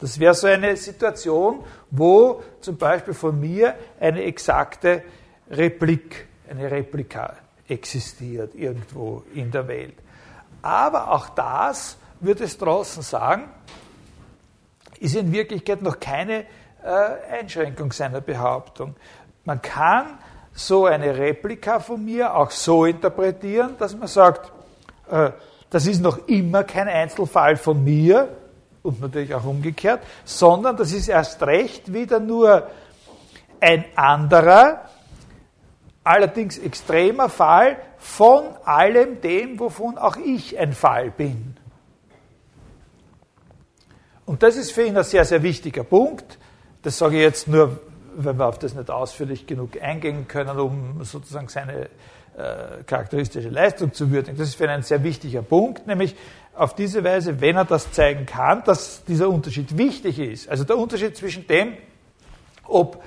Das wäre so eine Situation, wo zum Beispiel von mir eine exakte Replik, eine Replika existiert irgendwo in der Welt. Aber auch das, würde Strawson sagen, ist in Wirklichkeit noch keine äh, Einschränkung seiner Behauptung. Man kann so eine Replika von mir auch so interpretieren, dass man sagt, äh, das ist noch immer kein Einzelfall von mir und natürlich auch umgekehrt, sondern das ist erst recht wieder nur ein anderer, allerdings extremer Fall von allem dem, wovon auch ich ein Fall bin. Und das ist für ihn ein sehr, sehr wichtiger Punkt. Das sage ich jetzt nur, wenn wir auf das nicht ausführlich genug eingehen können, um sozusagen seine äh, charakteristische Leistung zu würdigen. Das ist für ihn ein sehr wichtiger Punkt, nämlich auf diese Weise, wenn er das zeigen kann, dass dieser Unterschied wichtig ist. Also der Unterschied zwischen dem, ob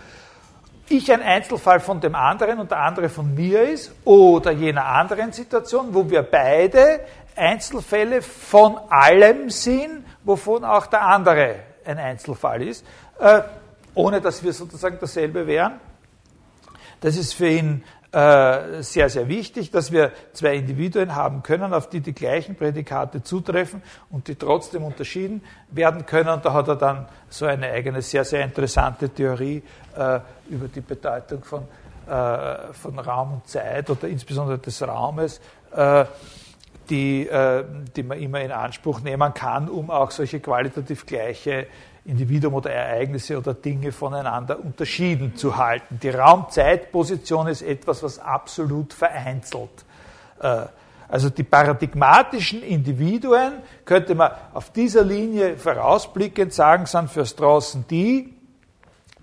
ich ein Einzelfall von dem anderen und der andere von mir ist oder jener anderen Situation, wo wir beide Einzelfälle von allem sind, wovon auch der andere ein Einzelfall ist, äh, ohne dass wir sozusagen dasselbe wären. Das ist für ihn äh, sehr, sehr wichtig, dass wir zwei Individuen haben können, auf die die gleichen Prädikate zutreffen und die trotzdem unterschieden werden können. Da hat er dann so eine eigene, sehr, sehr interessante Theorie äh, über die Bedeutung von, äh, von Raum und Zeit oder insbesondere des Raumes, äh, die, die man immer in Anspruch nehmen kann, um auch solche qualitativ gleiche Individuum oder Ereignisse oder Dinge voneinander unterschieden zu halten. Die Raum-Zeit-Position ist etwas, was absolut vereinzelt. Äh, also die paradigmatischen Individuen, könnte man auf dieser Linie vorausblickend sagen, sind für Straußen die,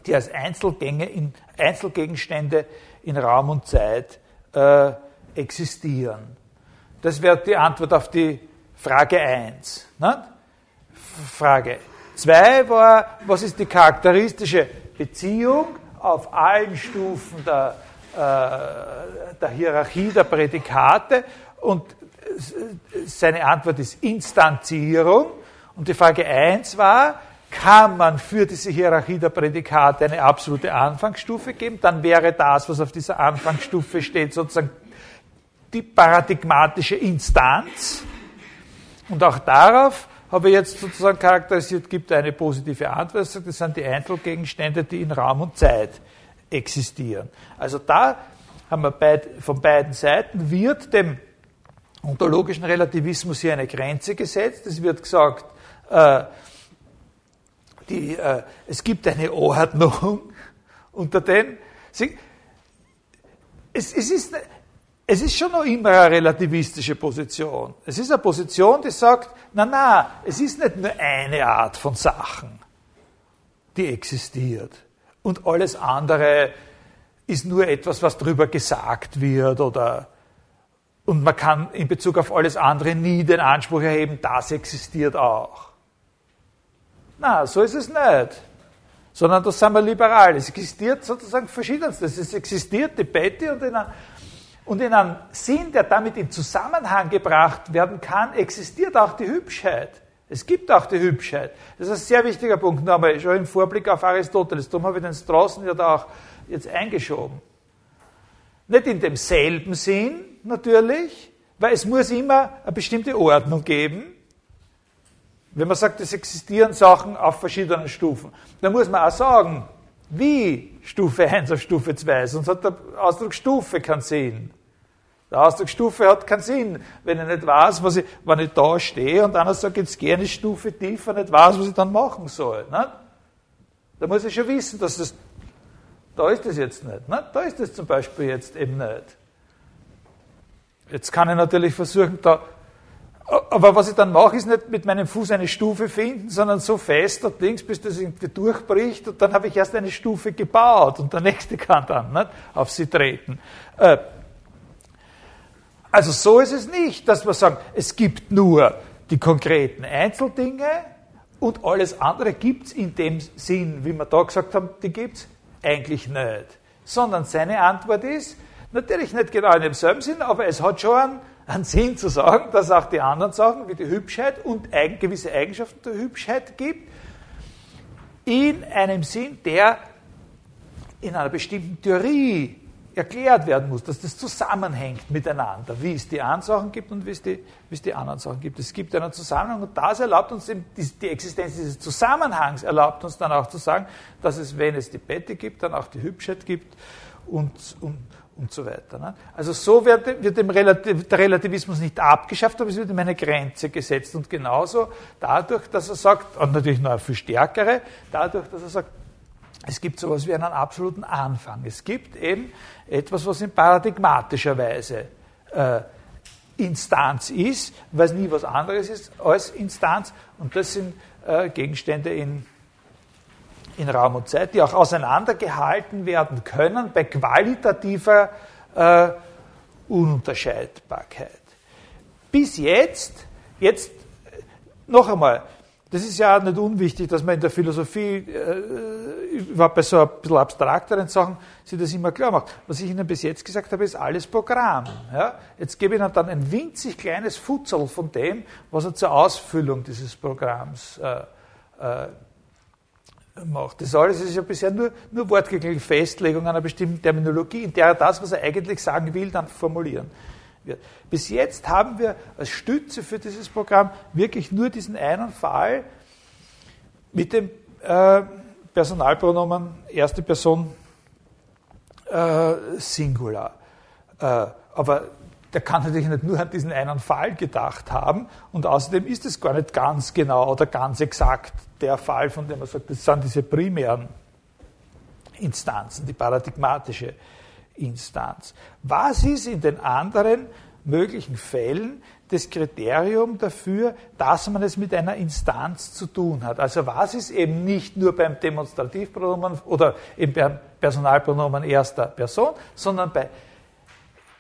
die als Einzelgänge in, Einzelgegenstände in Raum und Zeit äh, existieren. Das wäre die Antwort auf die Frage 1. Ne? Frage Zwei war, was ist die charakteristische Beziehung auf allen Stufen der, äh, der Hierarchie der Prädikate? Und seine Antwort ist Instanzierung. Und die Frage 1 war, kann man für diese Hierarchie der Prädikate eine absolute Anfangsstufe geben? Dann wäre das, was auf dieser Anfangsstufe steht, sozusagen die paradigmatische Instanz. Und auch darauf habe ich jetzt sozusagen charakterisiert, gibt eine positive Antwort. Das sind die Einzelgegenstände, die in Raum und Zeit existieren. Also da haben wir beid, von beiden Seiten wird dem ontologischen Relativismus hier eine Grenze gesetzt. Es wird gesagt, äh, die, äh, es gibt eine Ordnung unter den. Sie, es, es, ist, es ist schon noch immer eine relativistische Position. Es ist eine Position, die sagt, na na, es ist nicht nur eine Art von Sachen, die existiert. Und alles andere ist nur etwas, was darüber gesagt wird oder und man kann in Bezug auf alles andere nie den Anspruch erheben, das existiert auch. Na, so ist es nicht. Sondern das sind wir liberal. Es existiert sozusagen verschiedenstes. Es existiert die Betty und in einer und in einem Sinn, der damit in Zusammenhang gebracht werden kann, existiert auch die Hübschheit. Es gibt auch die Hübschheit. Das ist ein sehr wichtiger Punkt, aber schon im Vorblick auf Aristoteles. Darum habe ich den Straßen ja da auch jetzt eingeschoben. Nicht in demselben Sinn, natürlich, weil es muss immer eine bestimmte Ordnung geben. Wenn man sagt, es existieren Sachen auf verschiedenen Stufen, dann muss man auch sagen, wie Stufe 1 auf Stufe 2, sonst hat der Ausdruck Stufe keinen Sinn. Der Ausdruck Stufe hat keinen Sinn, wenn ich nicht weiß, was ich, wenn ich da stehe und einer sagt, jetzt gehe eine Stufe tiefer, nicht weiß, was ich dann machen soll. Nicht? Da muss ich schon wissen, dass das, da ist das jetzt nicht. nicht? Da ist das zum Beispiel jetzt eben nicht. Jetzt kann ich natürlich versuchen, da aber was ich dann mache, ist nicht mit meinem Fuß eine Stufe finden, sondern so fest dort links, bis das irgendwie durchbricht und dann habe ich erst eine Stufe gebaut und der nächste kann dann nicht, auf sie treten. Äh, also so ist es nicht, dass wir sagen, es gibt nur die konkreten Einzeldinge und alles andere gibt es in dem Sinn, wie wir da gesagt haben, die gibt es eigentlich nicht. Sondern seine Antwort ist, natürlich nicht genau in demselben Sinn, aber es hat schon einen einen Sinn zu sagen, dass auch die anderen Sachen wie die Hübschheit und gewisse Eigenschaften der Hübschheit gibt. in einem Sinn, der in einer bestimmten Theorie erklärt werden muss, dass das zusammenhängt miteinander, wie es die einen Sachen gibt und wie es die, wie es die anderen Sachen gibt. Es gibt einen Zusammenhang und das erlaubt uns, die, die Existenz dieses Zusammenhangs erlaubt uns dann auch zu sagen, dass es, wenn es die Betty gibt, dann auch die Hübschheit gibt und, und, und so weiter. Ne? Also so wird, wird dem Relativ, der Relativismus nicht abgeschafft, aber es wird ihm eine Grenze gesetzt und genauso dadurch, dass er sagt, und natürlich noch eine viel stärkere, dadurch, dass er sagt, es gibt sowas wie einen absoluten Anfang. Es gibt eben etwas, was in paradigmatischer Weise äh, Instanz ist, es nie was anderes ist als Instanz. Und das sind äh, Gegenstände in, in Raum und Zeit, die auch auseinandergehalten werden können bei qualitativer äh, Ununterscheidbarkeit. Bis jetzt, jetzt noch einmal, das ist ja nicht unwichtig, dass man in der Philosophie, äh, überhaupt bei so ein bisschen abstrakteren Sachen, sich das immer klar macht. Was ich Ihnen bis jetzt gesagt habe, ist alles Programm. Ja? Jetzt gebe ich Ihnen dann ein winzig kleines Futzel von dem, was er zur Ausfüllung dieses Programms äh, äh, macht. Das alles ist ja bisher nur, nur wortgängige Festlegung einer bestimmten Terminologie, in der er das, was er eigentlich sagen will, dann formulieren wird. Bis jetzt haben wir als Stütze für dieses Programm wirklich nur diesen einen Fall mit dem äh, Personalpronomen erste Person äh, Singular. Äh, aber der kann natürlich nicht nur an diesen einen Fall gedacht haben und außerdem ist es gar nicht ganz genau oder ganz exakt der Fall, von dem man sagt, das sind diese primären Instanzen, die paradigmatische Instanz. Was ist in den anderen möglichen Fällen das Kriterium dafür, dass man es mit einer Instanz zu tun hat? Also was ist eben nicht nur beim Demonstrativpronomen oder im Personalpronomen erster Person, sondern bei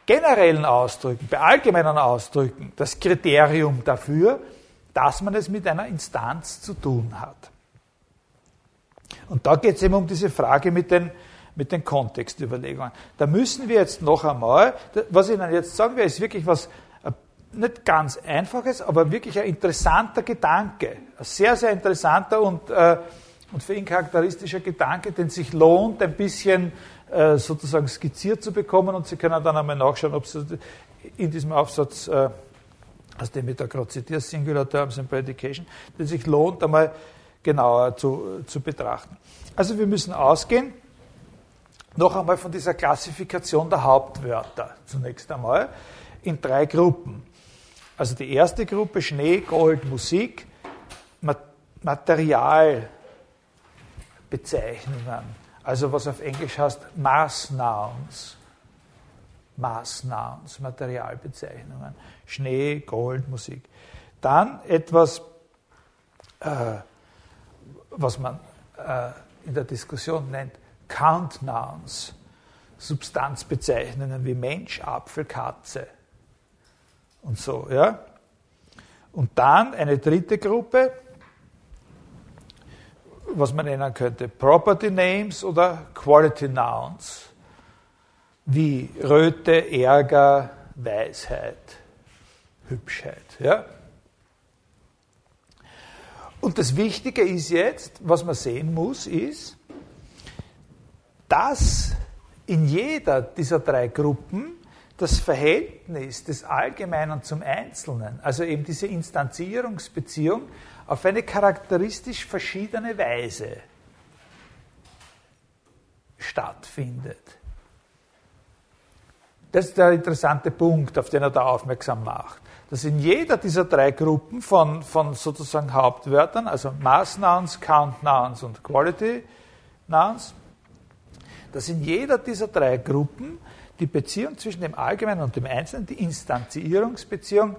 generellen Ausdrücken, bei allgemeinen Ausdrücken das Kriterium dafür, dass man es mit einer Instanz zu tun hat. Und da geht es eben um diese Frage mit den mit den Kontextüberlegungen. Da müssen wir jetzt noch einmal, was ich Ihnen jetzt sagen will, ist wirklich was äh, nicht ganz einfaches, aber wirklich ein interessanter Gedanke. Ein sehr, sehr interessanter und, äh, und für ihn charakteristischer Gedanke, den sich lohnt, ein bisschen äh, sozusagen skizziert zu bekommen. Und Sie können dann einmal nachschauen, ob Sie in diesem Aufsatz, äh, aus dem ich da gerade zitiere, Singular Terms and Predication, den sich lohnt, einmal genauer zu, zu betrachten. Also wir müssen ausgehen, noch einmal von dieser Klassifikation der Hauptwörter zunächst einmal in drei Gruppen. Also die erste Gruppe Schnee, Gold, Musik, Materialbezeichnungen, also was auf Englisch heißt. Mass Nouns, Materialbezeichnungen. Schnee, Gold, Musik. Dann etwas, äh, was man äh, in der Diskussion nennt Countnouns, Substanzbezeichnungen wie Mensch, Apfel, Katze und so. Ja? Und dann eine dritte Gruppe, was man nennen könnte Property Names oder Quality Nouns, wie Röte, Ärger, Weisheit, Hübschheit. Ja? Und das Wichtige ist jetzt, was man sehen muss, ist, dass in jeder dieser drei Gruppen das Verhältnis des Allgemeinen zum Einzelnen, also eben diese Instanzierungsbeziehung, auf eine charakteristisch verschiedene Weise stattfindet. Das ist der interessante Punkt, auf den er da aufmerksam macht. Dass in jeder dieser drei Gruppen von, von sozusagen Hauptwörtern, also Mass Nouns, Count Nouns und Quality Nouns, dass in jeder dieser drei Gruppen die Beziehung zwischen dem Allgemeinen und dem Einzelnen, die Instanzierungsbeziehung,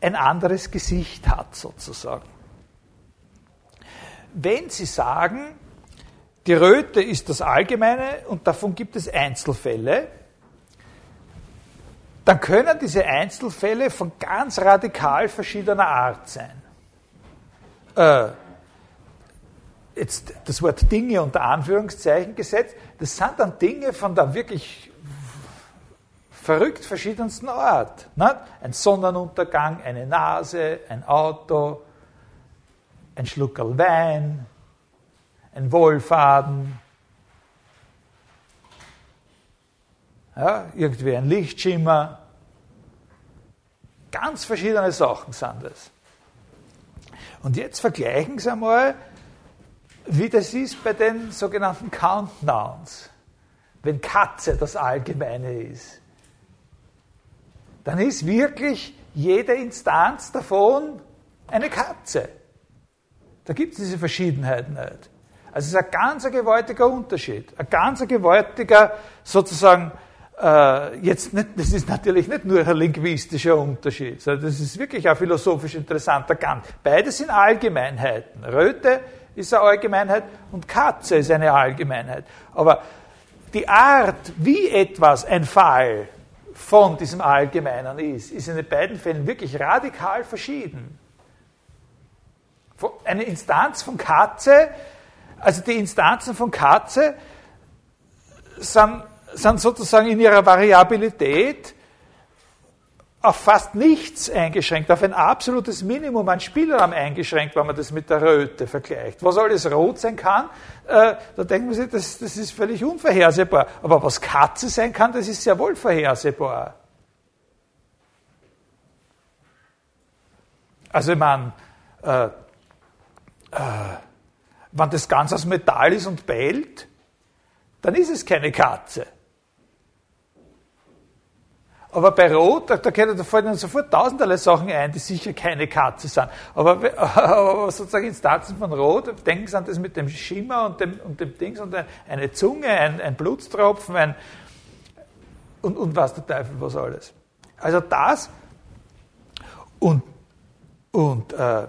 ein anderes Gesicht hat, sozusagen. Wenn Sie sagen, die Röte ist das Allgemeine und davon gibt es Einzelfälle, dann können diese Einzelfälle von ganz radikal verschiedener Art sein. Äh, jetzt das Wort Dinge unter Anführungszeichen gesetzt, das sind dann Dinge von der wirklich verrückt verschiedensten Art. Nicht? Ein Sonnenuntergang, eine Nase, ein Auto, ein Schluckerl Wein, ein Wollfaden, ja, irgendwie ein Lichtschimmer. Ganz verschiedene Sachen sind das. Und jetzt vergleichen Sie einmal, wie das ist bei den sogenannten Countdowns. Wenn Katze das Allgemeine ist, dann ist wirklich jede Instanz davon eine Katze. Da gibt es diese Verschiedenheit nicht. Also es ist ein ganz gewaltiger Unterschied, ein ganz gewaltiger sozusagen äh, jetzt nicht, das ist natürlich nicht nur ein linguistischer Unterschied, sondern das ist wirklich ein philosophisch interessanter Gang. Beide sind Allgemeinheiten. Röte ist eine Allgemeinheit und Katze ist eine Allgemeinheit. Aber die Art, wie etwas ein Fall von diesem Allgemeinen ist, ist in den beiden Fällen wirklich radikal verschieden. Eine Instanz von Katze, also die Instanzen von Katze sind, sind sozusagen in ihrer Variabilität auf fast nichts eingeschränkt, auf ein absolutes Minimum an Spielraum eingeschränkt, wenn man das mit der Röte vergleicht. Was alles rot sein kann, äh, da denken wir sich, das, das ist völlig unvorhersehbar. Aber was Katze sein kann, das ist sehr wohl vorhersehbar. Also meine, äh, äh, wenn das ganz aus Metall ist und bellt, dann ist es keine Katze. Aber bei Rot, da, da, fallen dann sofort tausenderlei Sachen ein, die sicher keine Katze sind. Aber, aber sozusagen Instanzen von Rot, denken Sie an das mit dem Schimmer und dem, und dem Dings und eine Zunge, ein, ein Blutstropfen, ein, und, und was der Teufel, was alles. Also das und, und, äh, äh,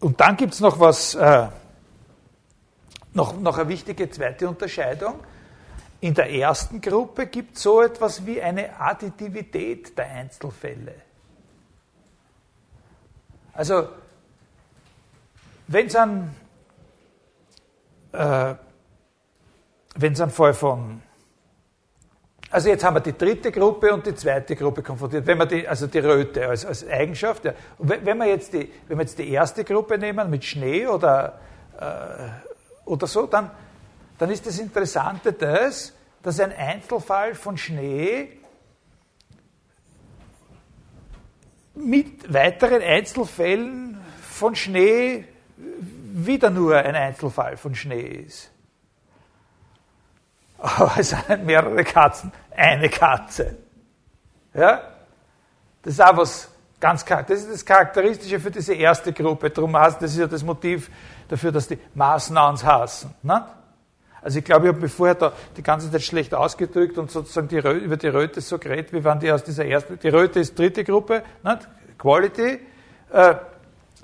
und dann gibt es noch was, äh, noch, noch eine wichtige zweite Unterscheidung in der ersten Gruppe gibt es so etwas wie eine Additivität der Einzelfälle. Also, wenn es ein, äh, wenn's ein Fall von, also jetzt haben wir die dritte Gruppe und die zweite Gruppe konfrontiert, wenn wir die, also die Röte als, als Eigenschaft, ja. wenn, wir jetzt die, wenn wir jetzt die erste Gruppe nehmen mit Schnee oder, äh, oder so, dann dann ist das Interessante das, dass ein Einzelfall von Schnee mit weiteren Einzelfällen von Schnee wieder nur ein Einzelfall von Schnee ist. Aber es sind mehrere Katzen, eine Katze. Ja? Das ist auch was ganz Das ist das Charakteristische für diese erste Gruppe. Darum heißt das ist ja das Motiv dafür, dass die Maßnahms hassen. Ne? Also ich glaube, ich habe mich vorher da die ganze Zeit schlecht ausgedrückt und sozusagen die Röte, über die Röte so geredet, wie waren die aus dieser ersten, die Röte ist dritte Gruppe, nicht? Quality, äh,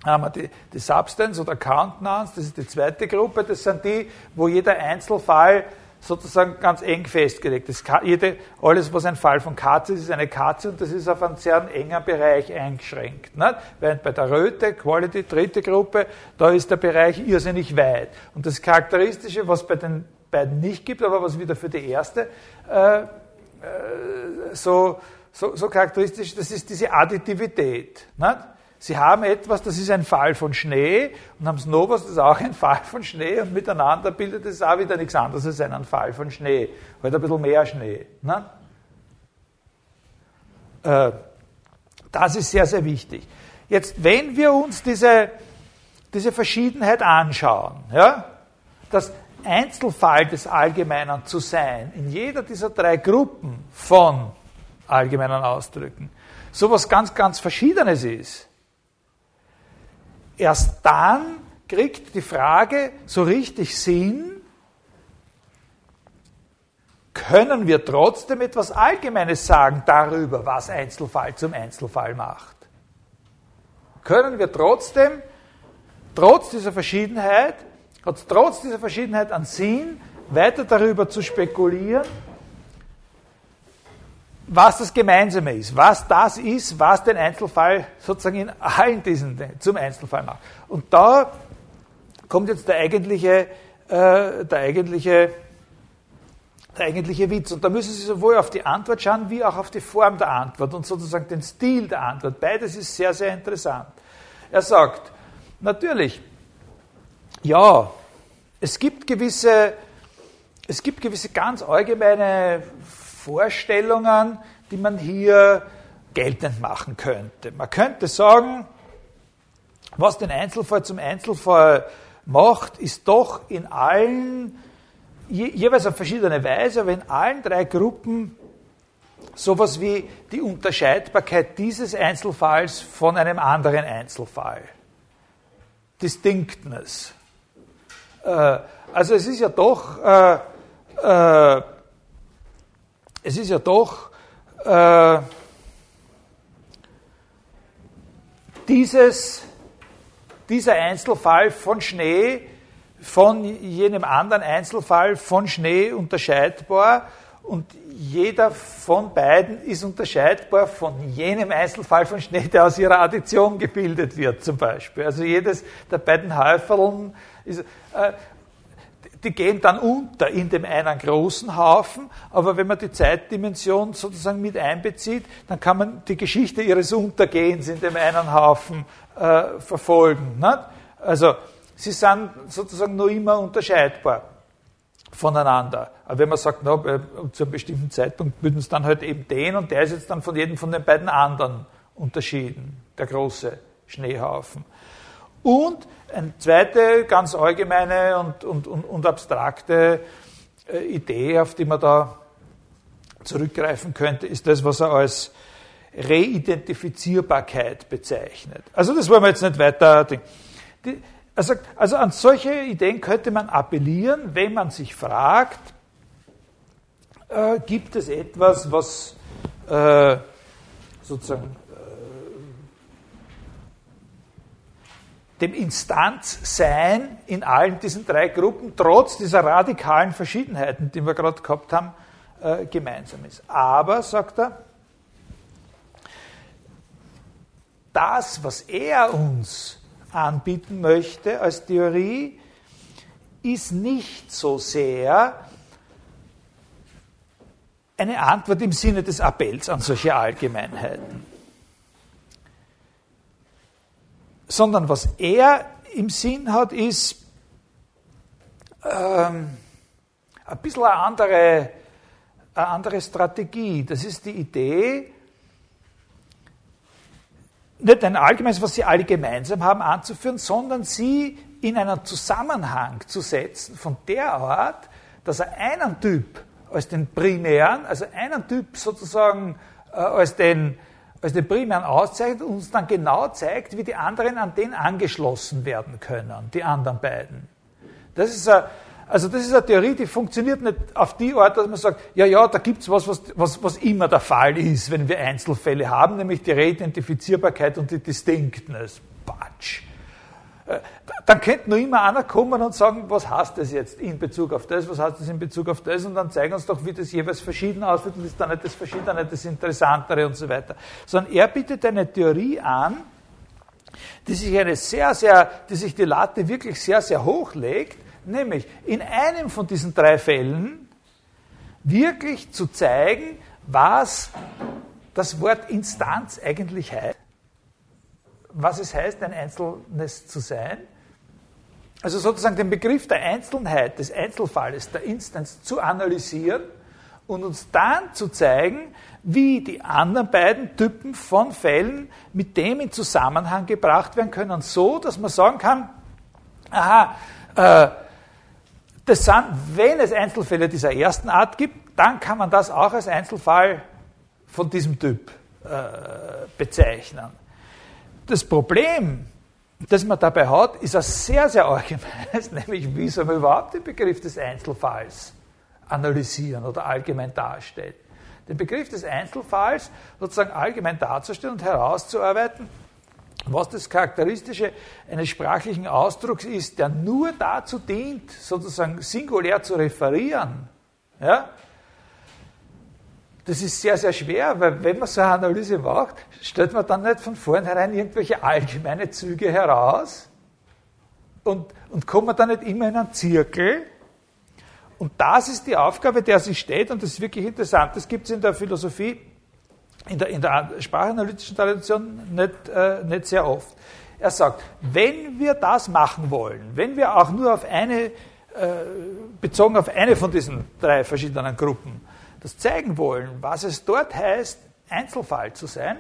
haben wir die, die Substance oder Count Nouns, das ist die zweite Gruppe, das sind die, wo jeder Einzelfall sozusagen ganz eng festgelegt ist. Jede, alles, was ein Fall von Katze ist, ist eine Katze und das ist auf einen sehr engen Bereich eingeschränkt. Nicht? Während bei der Röte, Quality, dritte Gruppe, da ist der Bereich irrsinnig weit. Und das Charakteristische, was bei den beiden nicht gibt, aber was wieder für die erste äh, äh, so, so, so charakteristisch, das ist diese Additivität. Nicht? Sie haben etwas, das ist ein Fall von Schnee und haben Novas, das ist auch ein Fall von Schnee und miteinander bildet es auch wieder nichts anderes als einen Fall von Schnee. Halt ein bisschen mehr Schnee. Ne? Äh, das ist sehr, sehr wichtig. Jetzt, wenn wir uns diese, diese Verschiedenheit anschauen, ja, das Einzelfall des Allgemeinen zu sein, in jeder dieser drei Gruppen von allgemeinen Ausdrücken, sowas ganz, ganz Verschiedenes ist, Erst dann kriegt die Frage so richtig Sinn, können wir trotzdem etwas Allgemeines sagen darüber, was Einzelfall zum Einzelfall macht? Können wir trotzdem, trotz dieser Verschiedenheit, trotz dieser Verschiedenheit an Sinn, weiter darüber zu spekulieren, was das Gemeinsame ist, was das ist, was den Einzelfall sozusagen in allen diesen zum Einzelfall macht. Und da kommt jetzt der eigentliche, äh, der eigentliche, der eigentliche Witz. Und da müssen Sie sowohl auf die Antwort schauen, wie auch auf die Form der Antwort und sozusagen den Stil der Antwort. Beides ist sehr, sehr interessant. Er sagt, Natürlich, ja, es gibt gewisse, es gibt gewisse ganz allgemeine Vorstellungen, die man hier geltend machen könnte. Man könnte sagen, was den Einzelfall zum Einzelfall macht, ist doch in allen, je, jeweils auf verschiedene Weise, aber in allen drei Gruppen sowas wie die Unterscheidbarkeit dieses Einzelfalls von einem anderen Einzelfall. Distinctness. Äh, also es ist ja doch, äh, äh, es ist ja doch äh, dieses, dieser Einzelfall von Schnee von jenem anderen Einzelfall von Schnee unterscheidbar und jeder von beiden ist unterscheidbar von jenem Einzelfall von Schnee, der aus ihrer Addition gebildet wird, zum Beispiel. Also jedes der beiden Häuferln ist, äh, die gehen dann unter in dem einen großen Haufen, aber wenn man die Zeitdimension sozusagen mit einbezieht, dann kann man die Geschichte ihres Untergehens in dem einen Haufen äh, verfolgen. Nicht? Also sie sind sozusagen nur immer unterscheidbar voneinander. Aber wenn man sagt, na, zu einem bestimmten Zeitpunkt würden es dann halt eben den und der ist jetzt dann von jedem von den beiden anderen unterschieden, der große Schneehaufen. Und eine zweite ganz allgemeine und, und, und, und abstrakte äh, Idee, auf die man da zurückgreifen könnte, ist das, was er als Reidentifizierbarkeit bezeichnet. Also das wollen wir jetzt nicht weiter. Die, also, also an solche Ideen könnte man appellieren, wenn man sich fragt, äh, gibt es etwas, was äh, sozusagen dem Instanzsein in allen diesen drei Gruppen, trotz dieser radikalen Verschiedenheiten, die wir gerade gehabt haben, äh, gemeinsam ist. Aber, sagt er, das, was er uns anbieten möchte als Theorie, ist nicht so sehr eine Antwort im Sinne des Appells an solche Allgemeinheiten. Sondern was er im Sinn hat, ist ähm, ein bisschen eine andere, eine andere Strategie. Das ist die Idee, nicht ein allgemeines, was sie alle gemeinsam haben, anzuführen, sondern sie in einen Zusammenhang zu setzen von der Art, dass er einen Typ als den primären, also einen Typ sozusagen äh, als den als den primären auszeichnet und uns dann genau zeigt, wie die anderen an den angeschlossen werden können, die anderen beiden. Das ist eine, also das ist eine Theorie, die funktioniert nicht auf die Art, dass man sagt, ja, ja, da gibt's was, was, was, was immer der Fall ist, wenn wir Einzelfälle haben, nämlich die Reidentifizierbarkeit und die Distinctness. Batsch. Äh, dann könnte nur immer einer kommen und sagen, was heißt das jetzt in Bezug auf das, was heißt das in Bezug auf das und dann zeigen uns doch, wie das jeweils verschieden aussieht und ist dann nicht das Verschiedene, das Interessantere und so weiter. Sondern er bietet eine Theorie an, die sich eine sehr, sehr, die sich die Latte wirklich sehr, sehr hoch legt, nämlich in einem von diesen drei Fällen wirklich zu zeigen, was das Wort Instanz eigentlich heißt was es heißt, ein Einzelnes zu sein. Also sozusagen den Begriff der Einzelheit, des Einzelfalles, der Instanz zu analysieren und uns dann zu zeigen, wie die anderen beiden Typen von Fällen mit dem in Zusammenhang gebracht werden können, so dass man sagen kann, aha, äh, das sind, wenn es Einzelfälle dieser ersten Art gibt, dann kann man das auch als Einzelfall von diesem Typ äh, bezeichnen. Das Problem, das man dabei hat, ist ein sehr, sehr allgemeines, nämlich wie soll man überhaupt den Begriff des Einzelfalls analysieren oder allgemein darstellen. Den Begriff des Einzelfalls sozusagen allgemein darzustellen und herauszuarbeiten, was das Charakteristische eines sprachlichen Ausdrucks ist, der nur dazu dient, sozusagen singulär zu referieren. Ja? Das ist sehr, sehr schwer, weil wenn man so eine Analyse macht, stellt man dann nicht von vornherein irgendwelche allgemeine Züge heraus und, und kommt man dann nicht immer in einen Zirkel. Und das ist die Aufgabe, der sich steht, und das ist wirklich interessant. Das gibt es in der Philosophie, in der, in der sprachanalytischen Tradition nicht, äh, nicht sehr oft. Er sagt, wenn wir das machen wollen, wenn wir auch nur auf eine, äh, bezogen auf eine von diesen drei verschiedenen Gruppen, das zeigen wollen, was es dort heißt, Einzelfall zu sein,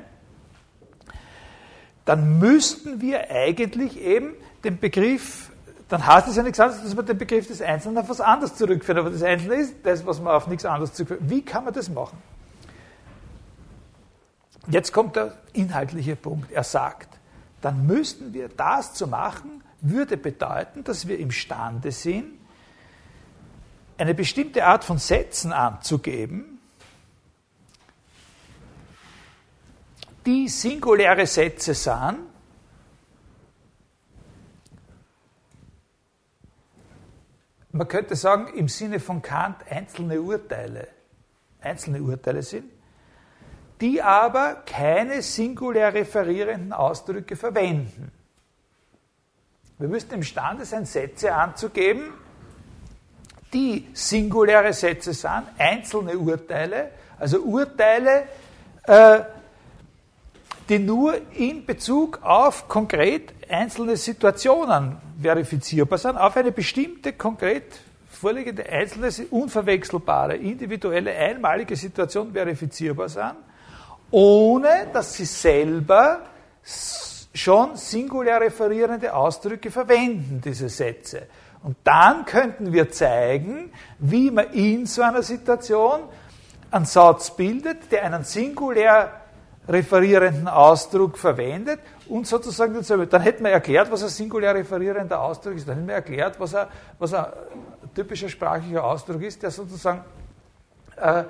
dann müssten wir eigentlich eben den Begriff, dann heißt es ja nichts anderes, dass man den Begriff des Einzelnen auf was anderes zurückführt. Aber das Einzelne ist das, was man auf nichts anderes zurückführt. Wie kann man das machen? Jetzt kommt der inhaltliche Punkt. Er sagt, dann müssten wir das zu machen, würde bedeuten, dass wir imstande sind, eine bestimmte Art von Sätzen anzugeben, die singuläre Sätze sind, man könnte sagen, im Sinne von Kant einzelne Urteile, einzelne Urteile sind, die aber keine singulär referierenden Ausdrücke verwenden. Wir müssten imstande sein, Sätze anzugeben, die singuläre Sätze sind, einzelne Urteile, also Urteile, äh, die nur in Bezug auf konkret einzelne Situationen verifizierbar sind, auf eine bestimmte konkret vorliegende einzelne, unverwechselbare, individuelle, einmalige Situation verifizierbar sind, ohne dass sie selber schon singulär referierende Ausdrücke verwenden, diese Sätze. Und dann könnten wir zeigen, wie man in so einer Situation einen Satz bildet, der einen singulär referierenden Ausdruck verwendet und sozusagen denselben. Dann hätten wir erklärt, was ein singulär referierender Ausdruck ist. Dann hätten wir erklärt, was ein, was ein typischer sprachlicher Ausdruck ist, der sozusagen äh,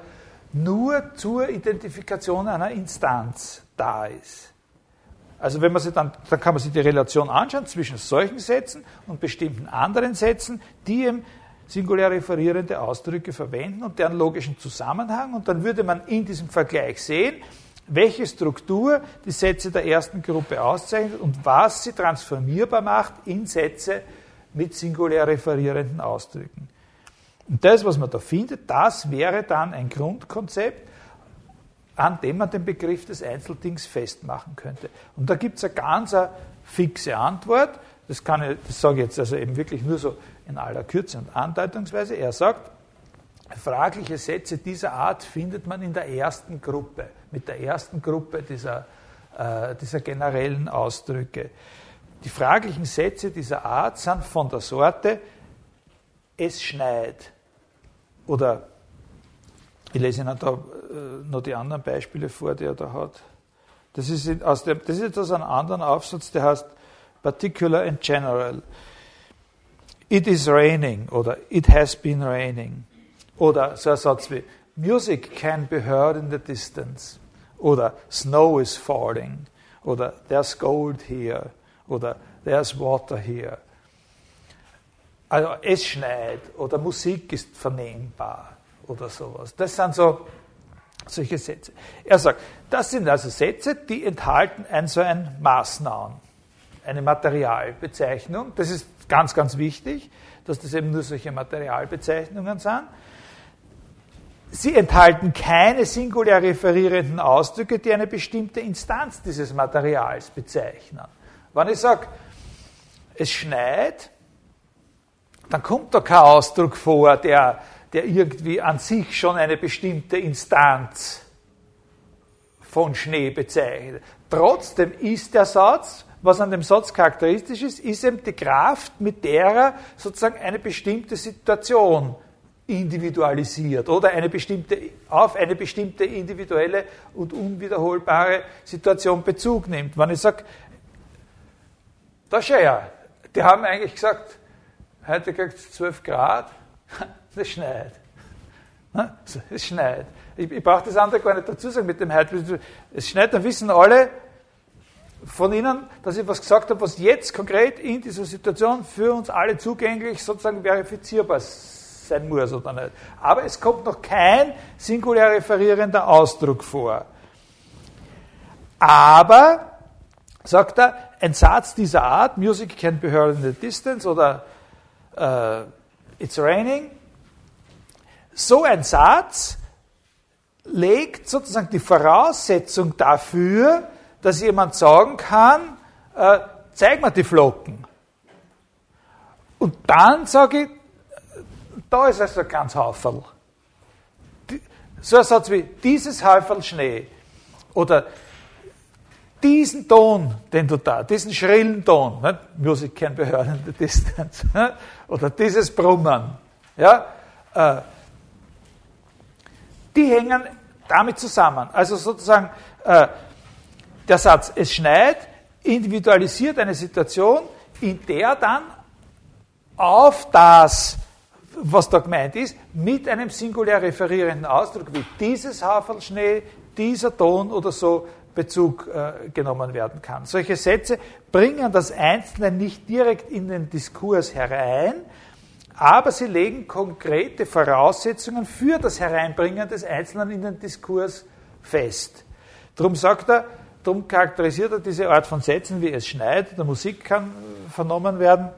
nur zur Identifikation einer Instanz da ist. Also wenn man sich dann, dann kann man sich die Relation anschauen zwischen solchen Sätzen und bestimmten anderen Sätzen, die eben singulär referierende Ausdrücke verwenden und deren logischen Zusammenhang. Und dann würde man in diesem Vergleich sehen, welche Struktur die Sätze der ersten Gruppe auszeichnet und was sie transformierbar macht in Sätze mit singulär referierenden Ausdrücken. Und das, was man da findet, das wäre dann ein Grundkonzept, an dem man den Begriff des Einzeldings festmachen könnte. Und da gibt es eine ganz eine fixe Antwort. Das, kann ich, das sage ich jetzt also eben wirklich nur so in aller Kürze und Andeutungsweise. Er sagt, fragliche Sätze dieser Art findet man in der ersten Gruppe, mit der ersten Gruppe dieser, äh, dieser generellen Ausdrücke. Die fraglichen Sätze dieser Art sind von der Sorte, es schneit, oder ich lese Ihnen da äh, noch die anderen Beispiele vor, die er da hat. Das ist, aus dem, das ist aus einem anderen Aufsatz, der heißt Particular and General. It is raining oder It has been raining. Oder so ein Satz wie Music can be heard in the distance. Oder Snow is falling. Oder There's gold here. Oder There's water here. Also es schneit oder Musik ist vernehmbar oder sowas. Das sind so solche Sätze. Er sagt, das sind also Sätze, die enthalten ein so ein Maßnamen, eine Materialbezeichnung. Das ist ganz, ganz wichtig, dass das eben nur solche Materialbezeichnungen sind. Sie enthalten keine singulär referierenden Ausdrücke, die eine bestimmte Instanz dieses Materials bezeichnen. Wenn ich sage, es schneit, dann kommt da kein Ausdruck vor, der, der irgendwie an sich schon eine bestimmte Instanz von Schnee bezeichnet. Trotzdem ist der Satz, was an dem Satz charakteristisch ist, ist eben die Kraft, mit der er sozusagen eine bestimmte Situation individualisiert oder eine bestimmte, auf eine bestimmte individuelle und unwiederholbare Situation Bezug nimmt. Wenn ich sage, schau ja, die haben eigentlich gesagt, Heute kriegt es 12 Grad, das schneit. Es schneit. Ich, ich brauche das andere gar nicht dazu sagen mit dem heute. Es schneit, dann wissen alle von Ihnen, dass ich was gesagt habe, was jetzt konkret in dieser Situation für uns alle zugänglich sozusagen verifizierbar sein muss oder nicht. Aber es kommt noch kein singulär referierender Ausdruck vor. Aber, sagt er, ein Satz dieser Art, Music can be heard in the distance oder uh, It's raining. So ein Satz legt sozusagen die Voraussetzung dafür, dass jemand sagen kann, äh, zeig mir die Flocken. Und dann sage ich, da ist also ganz Haufen. So ein Satz wie, dieses Häufel Schnee oder diesen Ton, den du da, diesen schrillen Ton, ne? Music can be heard in the distance, ne? oder dieses Brummen, ja, äh, die hängen damit zusammen. Also sozusagen äh, der Satz, es schneit, individualisiert eine Situation, in der dann auf das, was da gemeint ist, mit einem singulär referierenden Ausdruck wie dieses Haferlschnee, dieser Ton oder so Bezug äh, genommen werden kann. Solche Sätze bringen das Einzelne nicht direkt in den Diskurs herein, aber sie legen konkrete Voraussetzungen für das Hereinbringen des Einzelnen in den Diskurs fest. Darum sagt er, darum charakterisiert er diese Art von Sätzen, wie es schneit, der Musik kann vernommen werden,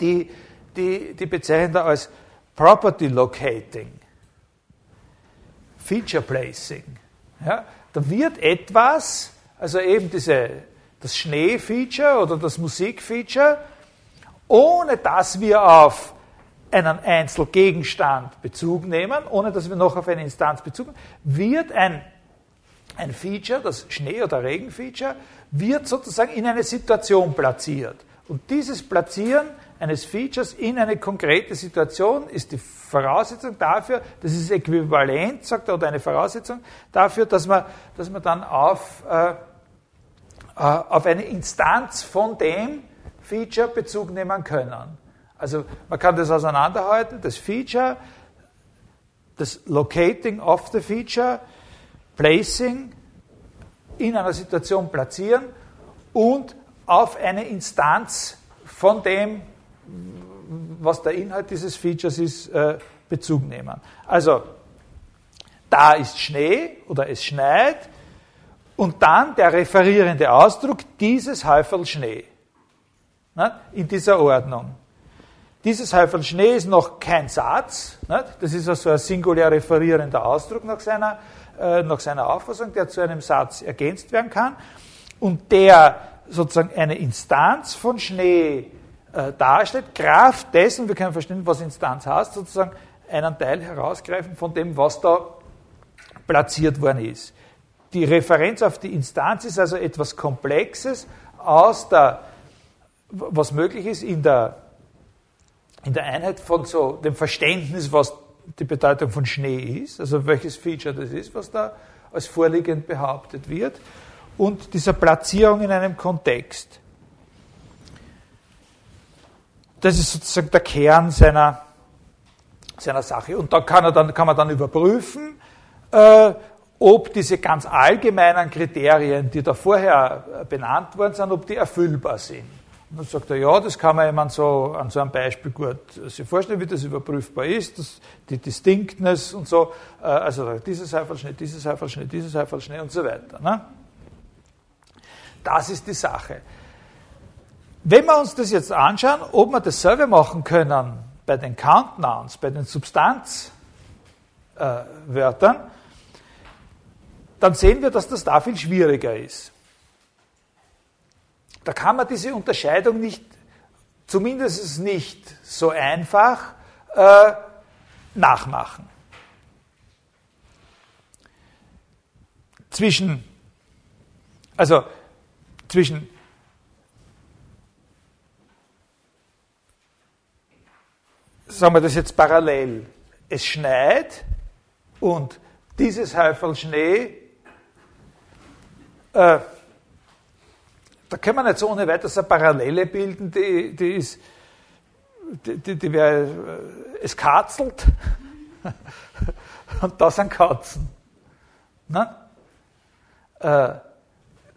die, die, die bezeichnet er als Property Locating, Feature Placing. Ja? Da wird etwas, also eben diese, das Schnee-Feature oder das Musik-Feature, ohne dass wir auf einen Einzelgegenstand Bezug nehmen, ohne dass wir noch auf eine Instanz Bezug nehmen, wird ein, ein Feature, das Schnee- oder Regen-Feature, wird sozusagen in eine Situation platziert. Und dieses Platzieren eines Features in eine konkrete Situation ist die Voraussetzung dafür, das ist äquivalent, sagt er, oder eine Voraussetzung dafür, dass man, dass man dann auf, äh, äh, auf eine Instanz von dem Feature Bezug nehmen können. Also man kann das auseinanderhalten, das Feature, das Locating of the Feature, Placing, in einer Situation platzieren und auf eine Instanz von dem was der Inhalt dieses Features ist, äh, Bezug nehmen. Also, da ist Schnee oder es schneit und dann der referierende Ausdruck, dieses Häufel Schnee. In dieser Ordnung. Dieses Häufel Schnee ist noch kein Satz, das ist also ein singulär referierender Ausdruck nach seiner, äh, nach seiner Auffassung, der zu einem Satz ergänzt werden kann und der sozusagen eine Instanz von Schnee äh, darstellt, Kraft dessen, wir können verstehen, was Instanz heißt, sozusagen einen Teil herausgreifen von dem, was da platziert worden ist. Die Referenz auf die Instanz ist also etwas Komplexes aus der, was möglich ist in der, in der Einheit von so dem Verständnis, was die Bedeutung von Schnee ist, also welches Feature das ist, was da als vorliegend behauptet wird, und dieser Platzierung in einem Kontext. Das ist sozusagen der Kern seiner, seiner Sache. Und da kann, er dann, kann man dann überprüfen, äh, ob diese ganz allgemeinen Kriterien, die da vorher benannt worden sind, ob die erfüllbar sind. Und dann sagt er, ja, das kann man jemand so an so einem Beispiel gut sich vorstellen, wie das überprüfbar ist, das, die Distinctness und so, äh, also dieses Einfallschnitt, dieses Einfallschnitt, dieses Einfallschnitt und so weiter. Ne? Das ist die Sache. Wenn wir uns das jetzt anschauen, ob wir dasselbe machen können bei den Countdowns, bei den Substanzwörtern, äh, dann sehen wir, dass das da viel schwieriger ist. Da kann man diese Unterscheidung nicht, zumindest nicht so einfach, äh, nachmachen. Zwischen, also zwischen sagen wir das jetzt parallel, es schneit und dieses Häufel Schnee, äh, da kann man nicht so ohne weiteres eine Parallele bilden, die, die ist, die, die, die wäre, äh, es katzelt und da sind Katzen. Ne? Äh,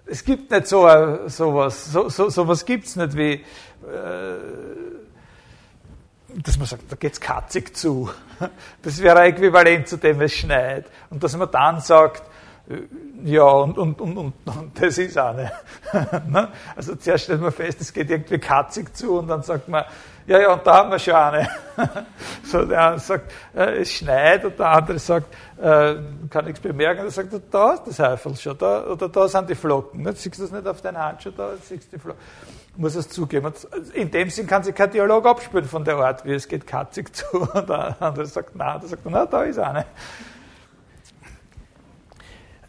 es gibt nicht so sowas, so, so, sowas gibt es nicht wie, äh, dass man sagt, da geht's katzig zu. Das wäre äquivalent zu dem, es schneit. Und dass man dann sagt, äh, ja, und, und, und, und, und das ist eine. Ne? Also zuerst stellt man fest, es geht irgendwie katzig zu und dann sagt man, ja, ja, und da haben wir schon eine. So, der eine sagt, äh, es schneit und der andere sagt, äh, kann nichts bemerken. Und er sagt, da ist das Heifel schon, da, oder da sind die Flocken. Ne? Siehst du das nicht auf deiner Handschuhe, da siehst du die Flocken. muss es zugeben. In dem Sinn kann sich kein Dialog abspüren von der Art, wie es geht katzig zu. Und der andere sagt, nein, der sagt, na, da ist eine.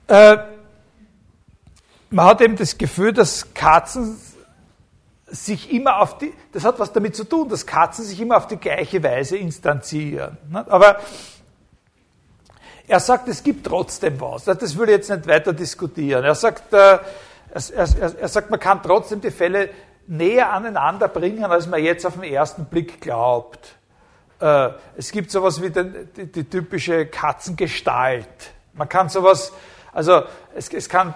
Äh, man hat eben das Gefühl, dass Katzen sich immer auf die, das hat was damit zu tun, dass Katzen sich immer auf die gleiche Weise instanzieren. Aber er sagt, es gibt trotzdem was. Das würde ich jetzt nicht weiter diskutieren. Er sagt, äh, er, er, er sagt, man kann trotzdem die Fälle näher aneinander bringen, als man jetzt auf den ersten Blick glaubt. Äh, es gibt sowas wie die, die, die typische Katzengestalt. Man kann sowas, also es, es kann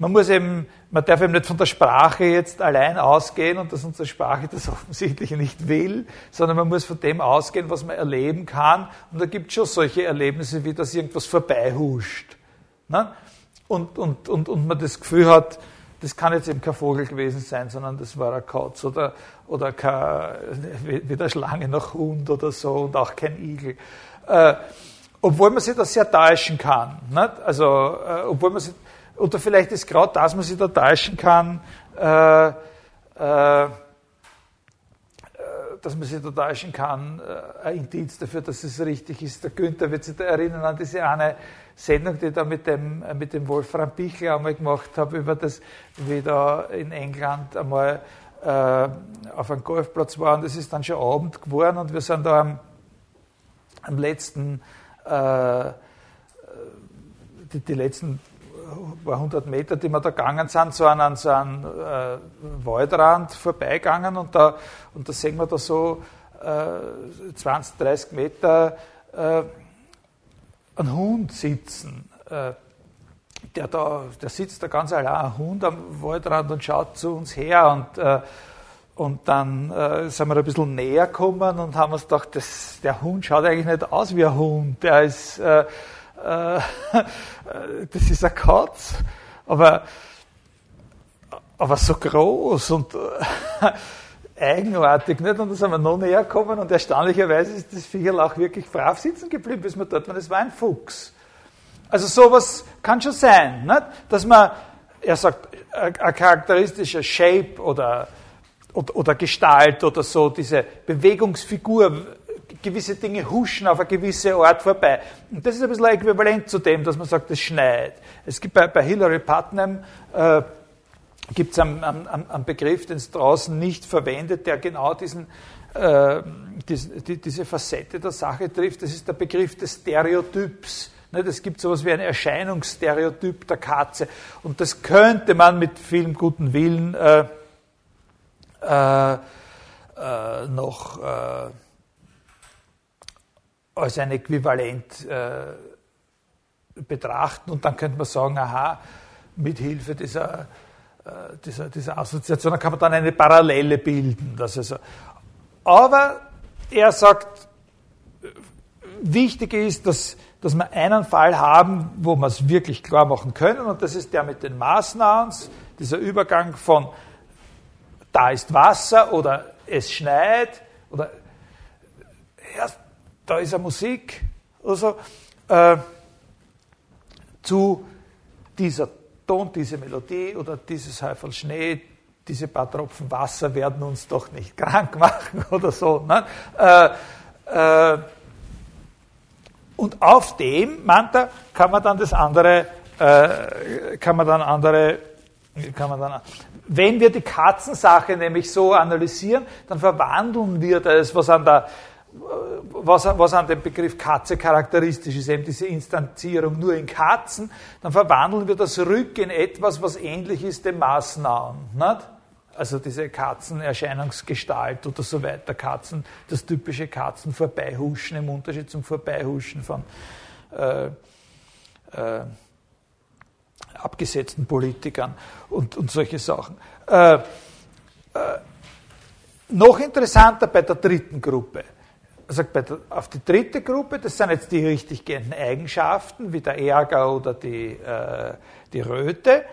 man muss eben, man darf eben nicht von der Sprache jetzt allein ausgehen und dass unsere Sprache das offensichtlich nicht will, sondern man muss von dem ausgehen, was man erleben kann. Und da gibt es schon solche Erlebnisse, wie dass irgendwas vorbeihuscht. Ne? Und, und, und, und man das Gefühl hat, das kann jetzt eben kein Vogel gewesen sein, sondern das war ein Katz oder, oder kein, weder Schlange noch Hund oder so und auch kein Igel. Äh, obwohl man sich da sehr täuschen kann. Nicht? Also, äh, obwohl man sich, oder vielleicht ist gerade das, man sich da täuschen kann, äh, äh, dass man sich da täuschen kann, äh, ein Indiz dafür, dass es richtig ist. Der Günther wird sich da erinnern an diese eine Sendung, die ich da mit dem, äh, mit dem Wolfram Pichler einmal gemacht habe, über das, wie da in England einmal äh, auf einem Golfplatz war und es ist dann schon Abend geworden und wir sind da am, am letzten, die, die letzten paar hundert Meter, die wir da gegangen sind, so an, so einem äh, Waldrand vorbeigegangen und da, und da sehen wir da so äh, 20, 30 Meter äh, einen Hund sitzen. Äh, der, da, der sitzt da ganz allein, ein Hund am Waldrand und schaut zu uns her und äh, und dann äh, sind wir ein bisschen näher gekommen und haben uns gedacht, das, der Hund schaut eigentlich nicht aus wie ein Hund. Der ist, äh, äh, das ist eine Katz, aber, aber so groß und äh, eigenartig, nicht? Und da sind wir noch näher gekommen und erstaunlicherweise ist das Viecherl auch wirklich brav sitzen geblieben, bis man dort war, das war ein Fuchs. Also sowas kann schon sein, nicht? dass man, er sagt, ein charakteristischer Shape oder, oder, oder Gestalt oder so, diese Bewegungsfigur gewisse Dinge huschen auf eine gewisse Art vorbei. Und das ist ein bisschen äquivalent zu dem, dass man sagt, es schneit. Es gibt bei, bei Hilary Putnam, äh, gibt es einen, einen, einen, Begriff, den es draußen nicht verwendet, der genau diesen, äh, diese, die, diese Facette der Sache trifft. Das ist der Begriff des Stereotyps. Es gibt sowas wie ein Erscheinungsstereotyp der Katze. Und das könnte man mit vielem guten Willen äh, äh, äh noch äh, als ein Äquivalent äh, betrachten und dann könnte man sagen, aha, mit Hilfe dieser, äh, dieser, dieser Assoziation kann man dann eine Parallele bilden. Dass also, aber er sagt, wichtig ist, dass, dass wir einen Fall haben, wo wir es wirklich klar machen können und das ist der mit den Maßnahmen, dieser Übergang von da ist Wasser oder es schneit oder erst da ist eine Musik oder so, äh, zu dieser Ton, diese Melodie oder dieses Häufel Schnee, diese paar Tropfen Wasser werden uns doch nicht krank machen oder so. Ne? Äh, äh, und auf dem, meint kann man dann das andere, äh, kann man dann andere, kann man dann, wenn wir die Katzensache nämlich so analysieren, dann verwandeln wir das, was an der was, was an dem Begriff Katze charakteristisch ist, eben diese Instanzierung nur in Katzen, dann verwandeln wir das rück in etwas, was ähnlich ist dem Maßnahen. Nicht? Also diese Katzenerscheinungsgestalt oder so weiter, Katzen, das typische Katzenvorbeihuschen im Unterschied zum Vorbeihuschen von äh, äh, abgesetzten Politikern und, und solche Sachen. Äh, äh noch interessanter bei der dritten Gruppe bei der, auf die dritte Gruppe, das sind jetzt die richtig gehenden Eigenschaften, wie der Ärger oder die, äh, die Röte.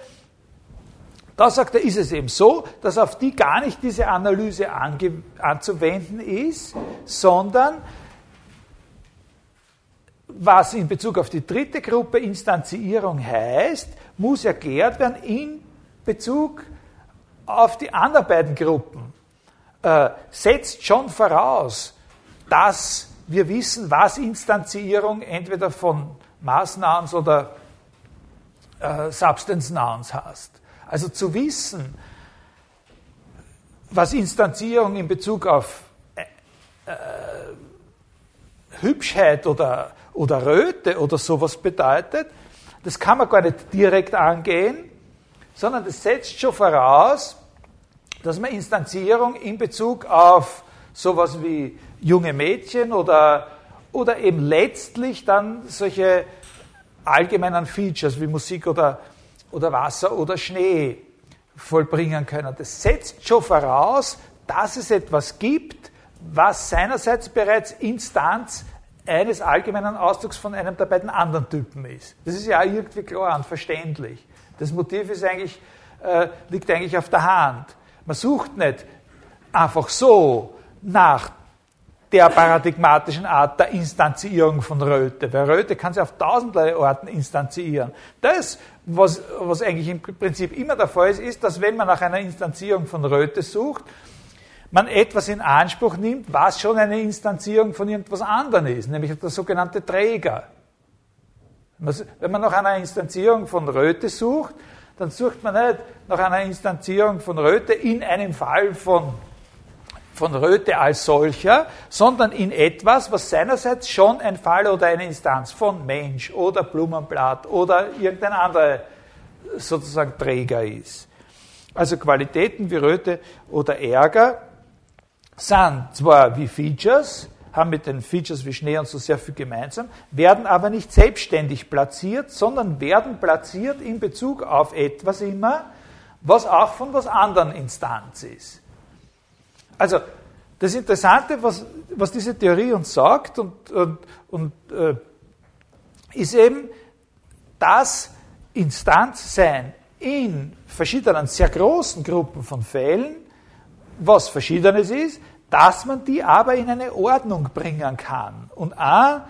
Da sagt er, ist es eben so, dass auf die gar nicht diese Analyse anzuwenden ist, sondern was in Bezug auf die dritte Gruppe Instanzierung heißt, muss erklärt werden in Bezug auf die anderen beiden Gruppen äh, setzt schon voraus, dass wir wissen, was Instanzierung entweder von Nouns oder äh, Substance Nouns heißt. Also zu wissen, was Instanzierung in Bezug auf äh, äh, Hübschheit oder, oder Röte oder sowas bedeutet, das kann man gar nicht direkt angehen, sondern das setzt schon voraus, dass man Instanzierung in Bezug auf sowas wie junge Mädchen oder, oder eben letztlich dann solche allgemeinen Features wie Musik oder, oder Wasser oder Schnee vollbringen können. Das setzt schon voraus, dass es etwas gibt, was seinerseits bereits Instanz eines allgemeinen Ausdrucks von einem der beiden anderen Typen ist. Das ist ja irgendwie klar und verständlich. Das Motiv ist eigentlich, äh, liegt eigentlich auf der Hand. Man sucht nicht einfach so nach der paradigmatischen Art der Instanzierung von Röte. Weil Röte kann sich auf tausenderlei Orten instanzieren. Das, was, was eigentlich im Prinzip immer der Fall ist, ist, dass wenn man nach einer Instanzierung von Röte sucht, man etwas in Anspruch nimmt, was schon eine Instanzierung von irgendwas anderem ist, nämlich der sogenannte Träger. Wenn man nach einer Instanzierung von Röte sucht, dann sucht man nicht nach einer Instanzierung von Röte in einem Fall von von Röte als solcher, sondern in etwas, was seinerseits schon ein Fall oder eine Instanz von Mensch oder Blumenblatt oder irgendein anderer sozusagen Träger ist. Also Qualitäten wie Röte oder Ärger sind zwar wie Features, haben mit den Features wie Schnee und so sehr viel gemeinsam, werden aber nicht selbstständig platziert, sondern werden platziert in Bezug auf etwas immer, was auch von was anderen Instanz ist. Also das Interessante, was, was diese Theorie uns sagt, und, und, und äh, ist eben, dass Instanzsein in verschiedenen, sehr großen Gruppen von Fällen was Verschiedenes ist, dass man die aber in eine Ordnung bringen kann. Und auch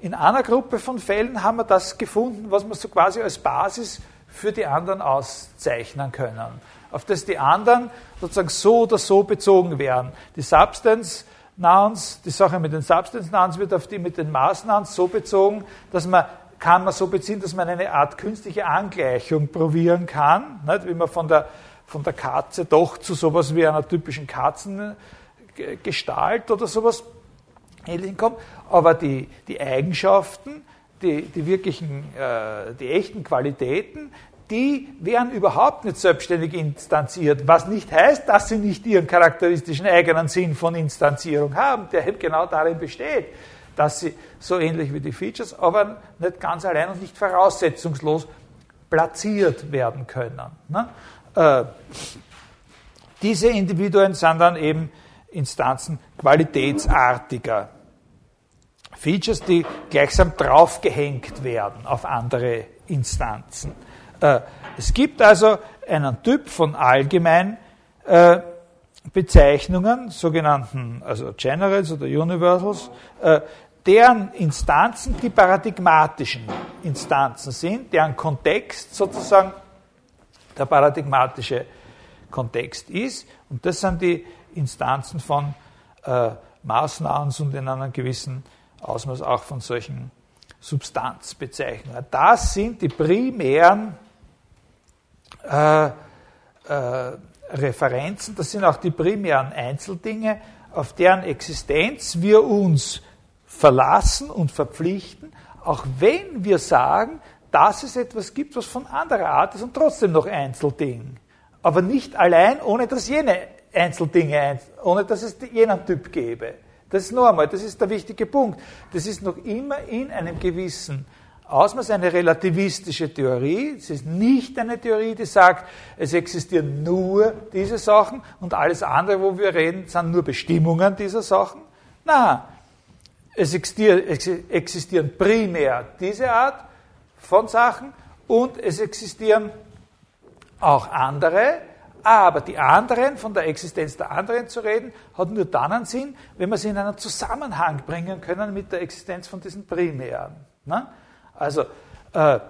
in einer Gruppe von Fällen haben wir das gefunden, was wir so quasi als Basis für die anderen auszeichnen können auf das die anderen sozusagen so oder so bezogen werden. Die Substance Nouns, die Sache mit den Substance Nouns wird auf die mit den Maß Nouns so bezogen, dass man kann man so beziehen, dass man eine Art künstliche Angleichung probieren kann, nicht? wie man von der, von der Katze doch zu sowas wie einer typischen Katzengestalt oder sowas ähnlichem kommt. Aber die, die Eigenschaften, die, die wirklichen, äh, die echten Qualitäten, die werden überhaupt nicht selbstständig instanziert, was nicht heißt, dass sie nicht ihren charakteristischen eigenen Sinn von Instanzierung haben, der eben genau darin besteht, dass sie so ähnlich wie die Features, aber nicht ganz allein und nicht voraussetzungslos platziert werden können. Ne? Äh, diese Individuen sind dann eben Instanzen qualitätsartiger. Features, die gleichsam draufgehängt werden auf andere Instanzen. Äh, es gibt also einen Typ von allgemein äh, Bezeichnungen, sogenannten also Generals oder Universals, deren Instanzen die paradigmatischen Instanzen sind, deren Kontext sozusagen der paradigmatische Kontext ist. Und das sind die Instanzen von äh, Maßnahmens und in einem gewissen Ausmaß auch von solchen Substanzbezeichnungen. Das sind die primären äh, äh, Referenzen, das sind auch die primären Einzeldinge, auf deren Existenz wir uns verlassen und verpflichten, auch wenn wir sagen, dass es etwas gibt, was von anderer Art ist und trotzdem noch Einzelding. Aber nicht allein, ohne dass jene Einzeldinge, ohne dass es jenen Typ gäbe. Das ist noch einmal, das ist der wichtige Punkt. Das ist noch immer in einem gewissen Ausmaß eine relativistische Theorie. Es ist nicht eine Theorie, die sagt, es existieren nur diese Sachen und alles andere, wo wir reden, sind nur Bestimmungen dieser Sachen. Na, es existieren primär diese Art von Sachen und es existieren auch andere, aber die anderen, von der Existenz der anderen zu reden, hat nur dann einen Sinn, wenn wir sie in einen Zusammenhang bringen können mit der Existenz von diesen primären. Ne? Also äh,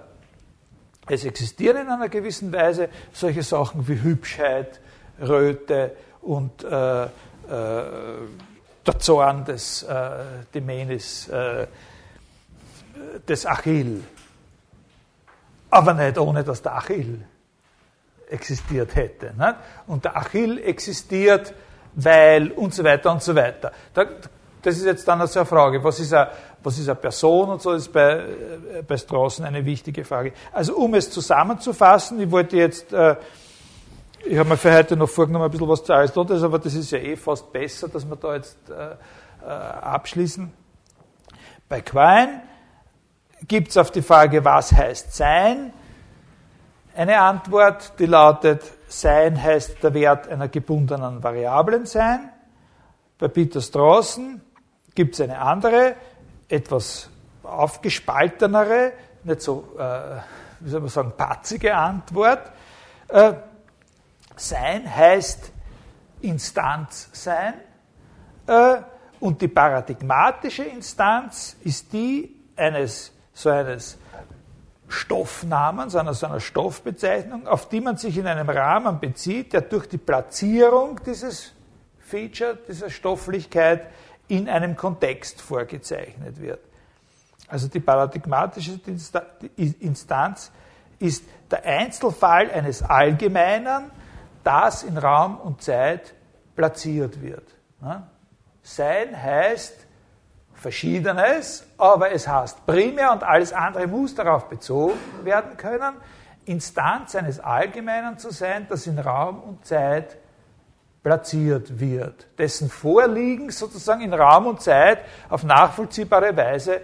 es existieren in einer gewissen Weise solche Sachen wie Hübschheit, Röte und äh, äh, der Zorn des äh, Demenis, äh, des Achill. Aber nicht ohne, dass der Achill existiert hätte. Nicht? Und der Achill existiert, weil und so weiter und so weiter. das ist jetzt dann also eine Frage, was ist eine, was ist eine Person und so, ist bei, äh, bei Straßen eine wichtige Frage. Also um es zusammenzufassen, ich wollte jetzt, äh, ich habe mir für heute noch vorgenommen, ein bisschen was zu Aristoteles, aber das ist ja eh fast besser, dass wir da jetzt äh abschließen. Bei Quine gibt es auf die Frage, was heißt sein, eine Antwort, die lautet, sein heißt der Wert einer gebundenen Variablen sein. Bei Peter Strawson gibt es eine andere, etwas aufgespaltenere, nicht so, äh, wie soll man sagen, patzige Antwort. Äh, sein heißt Instanz sein. Äh, und die paradigmatische Instanz ist die eines so eines Stoffnamens, einer so einer Stoffbezeichnung, auf die man sich in einem Rahmen bezieht, der durch die Platzierung dieses Feature, dieser Stofflichkeit in einem Kontext vorgezeichnet wird. Also die paradigmatische Instanz ist der Einzelfall eines Allgemeinen, das in Raum und Zeit platziert wird. Sein heißt Verschiedenes, aber es heißt primär und alles andere muss darauf bezogen werden können, Instanz eines Allgemeinen zu sein, das in Raum und Zeit platziert wird, dessen Vorliegen sozusagen in Raum und Zeit auf nachvollziehbare Weise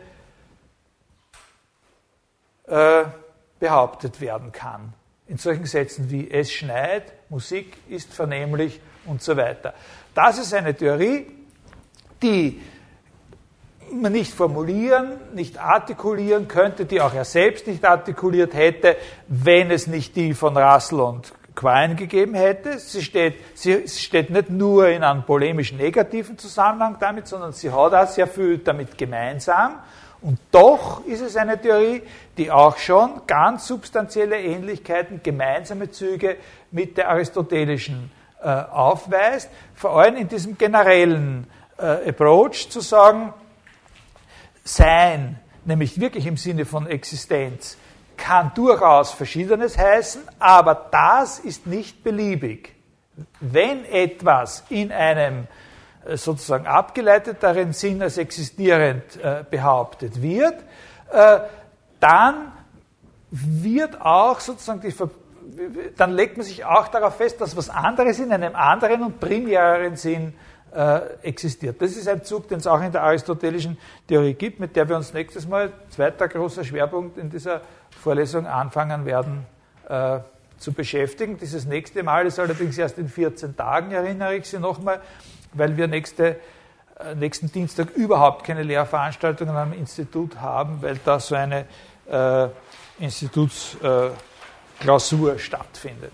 äh, behauptet werden kann. In solchen Sätzen wie es schneit, Musik ist vernehmlich und so weiter. Das ist eine Theorie, die nicht formulieren, nicht artikulieren könnte, die auch er selbst nicht artikuliert hätte, wenn es nicht die von Russell und Quine gegeben hätte. Sie steht, sie steht nicht nur in einem polemischen negativen Zusammenhang damit, sondern sie hat auch sehr viel damit gemeinsam. Und doch ist es eine Theorie, die auch schon ganz substanzielle Ähnlichkeiten, gemeinsame Züge mit der aristotelischen äh, aufweist, vor allem in diesem generellen äh, Approach zu sagen, sein, nämlich wirklich im Sinne von Existenz, kann durchaus Verschiedenes heißen, aber das ist nicht beliebig. Wenn etwas in einem äh, sozusagen abgeleiteteren Sinn als existierend äh, behauptet wird, äh, dann wird auch sozusagen die Ver dann legt man sich auch darauf fest, dass was anderes in einem anderen und primäreren Sinn existiert. Das ist ein Zug, den es auch in der aristotelischen Theorie gibt, mit der wir uns nächstes Mal, zweiter großer Schwerpunkt in dieser Vorlesung, anfangen werden äh, zu beschäftigen. Dieses nächste Mal ist allerdings erst in 14 Tagen, erinnere ich Sie nochmal, weil wir nächste, äh, nächsten Dienstag überhaupt keine Lehrveranstaltungen am Institut haben, weil da so eine äh, Institutsklausur stattfindet.